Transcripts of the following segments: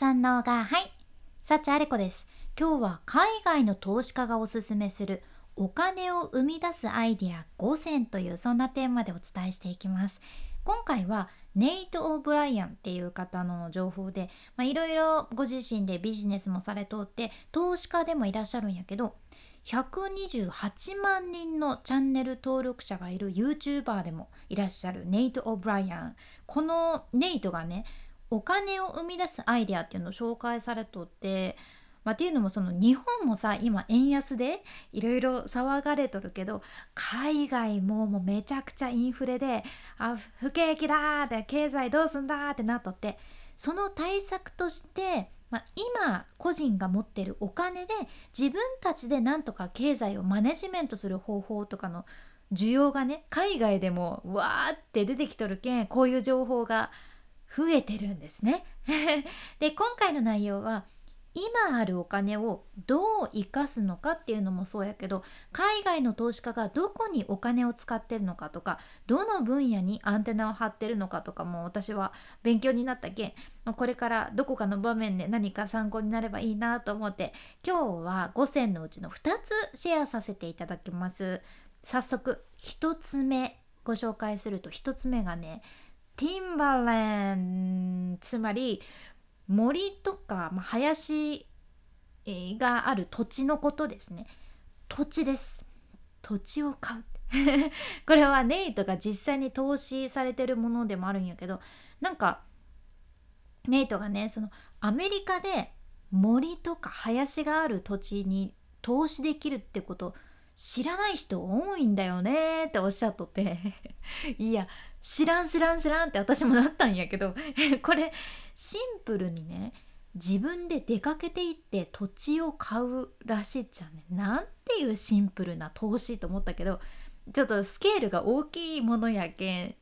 三能がはい。幸あれ子です。今日は海外の投資家がおすすめするお金を生み出すアイデア5選というそんなテーマでお伝えしていきます。今回はネイト・オブライアンっていう方の情報でいろいろご自身でビジネスもされとって投資家でもいらっしゃるんやけど128万人のチャンネル登録者がいる YouTuber でもいらっしゃるネイト・オブライアン。このネイトがねお金を生み出すアイデアっていうのを紹介されとって、まあ、っていうのもその日本もさ今円安でいろいろ騒がれとるけど海外ももうめちゃくちゃインフレであ不景気だって経済どうすんだってなっとってその対策としてまあ、今個人が持ってるお金で自分たちでなんとか経済をマネジメントする方法とかの需要がね海外でもわーって出てきとるけんこういう情報が増えてるんですね。で今回の内容は今あるお金をどう生かすのかっていうのもそうやけど海外の投資家がどこにお金を使ってるのかとかどの分野にアンテナを張ってるのかとかも私は勉強になったけんこれからどこかの場面で何か参考になればいいなと思って今日は5選のうちの2つシェアさせていただきます早速1つ目ご紹介すると1つ目がねティンバレンつまり森とか、まあ、林がある土地のことですね。土地です。土地を買う。これはネイトが実際に投資されてるものでもあるんやけどなんかネイトがねそのアメリカで森とか林がある土地に投資できるってこと知らない人多いんだよねっておっしゃっとって。いや知らん知らん知らんって私もなったんやけどこれシンプルにね自分で出かけていって土地を買うらしいじゃんね。なんていうシンプルな投資と思ったけどちょっとスケールが大きいものやけん、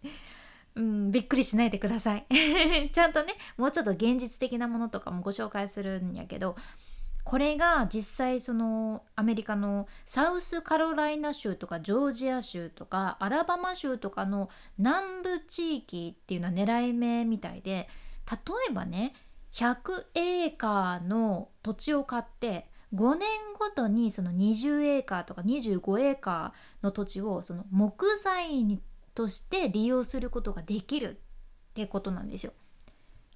うん、びっくりしないでください。ちゃんとねもうちょっと現実的なものとかもご紹介するんやけどこれが実際そのアメリカのサウスカロライナ州とかジョージア州とかアラバマ州とかの南部地域っていうのは狙い目みたいで例えばね100エーカーの土地を買って5年ごとにその20エーカーとか25エーカーの土地をその木材にとして利用することができるってことなんですよ。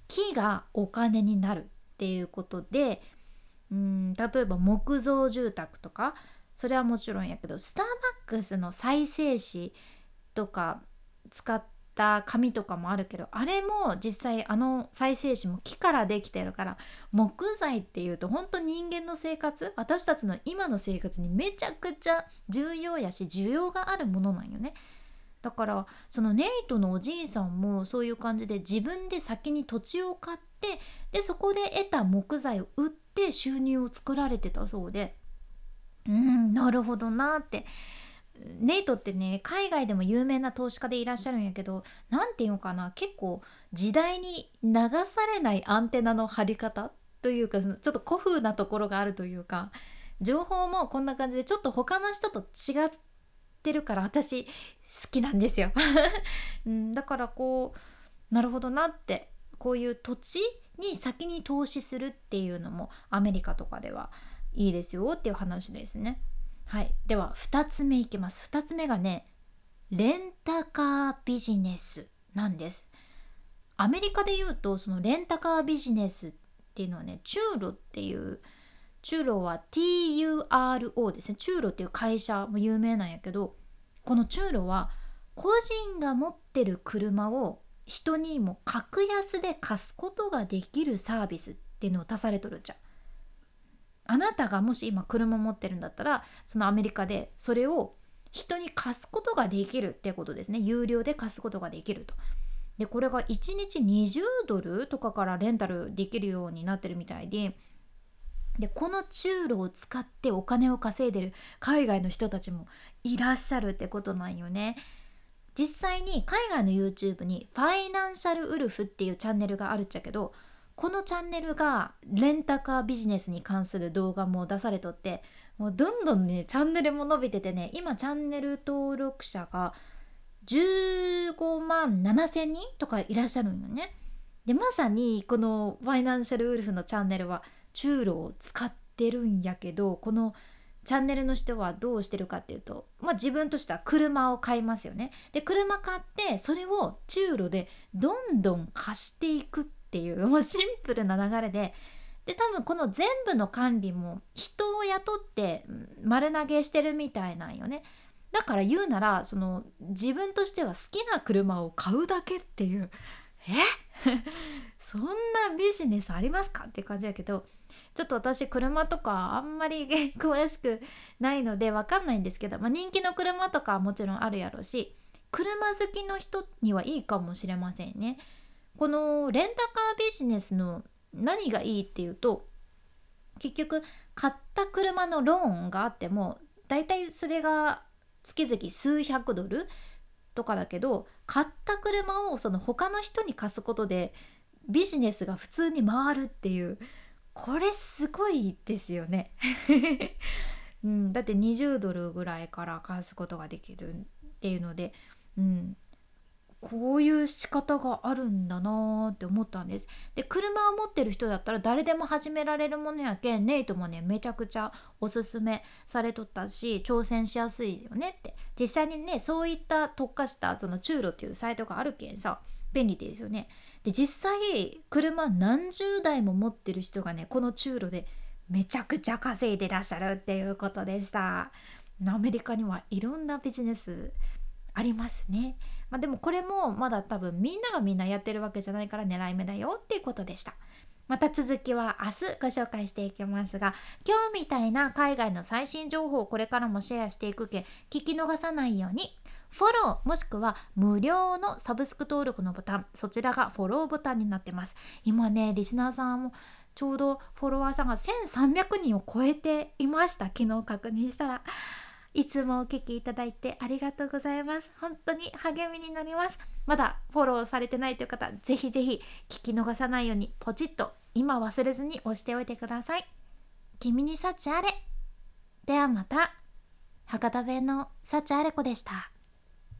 木がお金になるっていうことでうん例えば木造住宅とかそれはもちろんやけどスターバックスの再生紙とか使った紙とかもあるけどあれも実際あの再生紙も木からできてるから木材っていうと本当人間の生活私たちの今の生活にめちゃくちゃ重要やし需要があるものなんよね。だからそのネイトのおじいさんもそういう感じで自分で先に土地を買ってでそこで得た木材を売って収入を作られてたそうで。うん。なるほどなって。ネイトってね海外でも有名な投資家でいらっしゃるんやけど何て言うのかな。結構時代に流されないアンテナの張り方というかちょっと古風なところがあるというか。情報もこんな感じでちょっと他の人と違ってるから私好きなんですよ、うん、だからこうなるほどなって。こういう土地に先に投資するっていうのもアメリカとかではいいですよっていう話ですね。はい、では2つ目いきます。2つ目がねレンタカービジネスなんです。アメリカで言うとそのレンタカービジネスっていうのはねチューロっていうチューロは TURO ですねチューロっていう会社も有名なんやけどこのチューロは個人が持ってる車を人にも格安で貸すことができるサービスっていうのを出されとるじゃん。あなたがもし今車持ってるんだったらそのアメリカでそれを人に貸すことができるってことですね有料で貸すことができると。でこれが1日20ドルとかからレンタルできるようになってるみたいででこの中路を使ってお金を稼いでる海外の人たちもいらっしゃるってことなんよね。実際に海外の YouTube にファイナンシャルウルフっていうチャンネルがあるっちゃけどこのチャンネルがレンタカービジネスに関する動画も出されとってもうどんどんねチャンネルも伸びててね今チャンネル登録者が15万7千人とかいらっしゃるんよね。でまさにこのファイナンシャルウルフのチャンネルは中路を使ってるんやけどこのチャンネルの人はどうしてるかっていうと、まあ、自分としては車を買いますよね。で車買ってそれを中路でどんどん貸していくっていう もうシンプルな流れでで多分この全部の管理も人を雇って丸投げしてるみたいなんよね。だから言うならその自分としては好きな車を買うだけっていうえ？そんなビジネスありますか？って感じだけどちょっと私車とかあんまり 詳しくないので分かんないんですけど、まあ、人気の車とかはもちろんあるやろうし車好きの人にはいいかもしれませんね。このレンタカービジネスの何がいいっていうと結局買った車のローンがあってもだいたいそれが月々数百ドルとかだけど買った車をその他の人に貸すことでビジネスが普通に回るっていうこれすごいですよね、うん、だって20ドルぐらいから貸すことができるっていうので、うん、こういう仕方があるんだなって思ったんです。で車を持ってる人だったら誰でも始められるものやけんネイトもねめちゃくちゃおすすめされとったし挑戦しやすいよねって。実際にねそういった特化したその中路っていうサイトがあるけんさ便利ですよね。で実際車何十台も持ってる人がねこの中路でめちゃくちゃ稼いでらっしゃるっていうことでした。アメリカにはいろんなビジネスありますね。まあ、でもこれもまだ多分みんながみんなやってるわけじゃないから狙い目だよっていうことでした。また続きは明日ご紹介していきますが今日みたいな海外の最新情報をこれからもシェアしていくけ聞き逃さないようにフォローもしくは無料のサブスク登録のボタンそちらがフォローボタンになってます。今ねリスナーさんもちょうどフォロワーさんが1300人を超えていました。昨日確認したら。いつもお聞きいただいてありがとうございます。本当に励みになります。まだフォローされてないという方ぜひぜひ聞き逃さないようにポチッと今忘れずに押しておいてください。君に幸あれ。ではまた。博多弁の幸あれ子でした。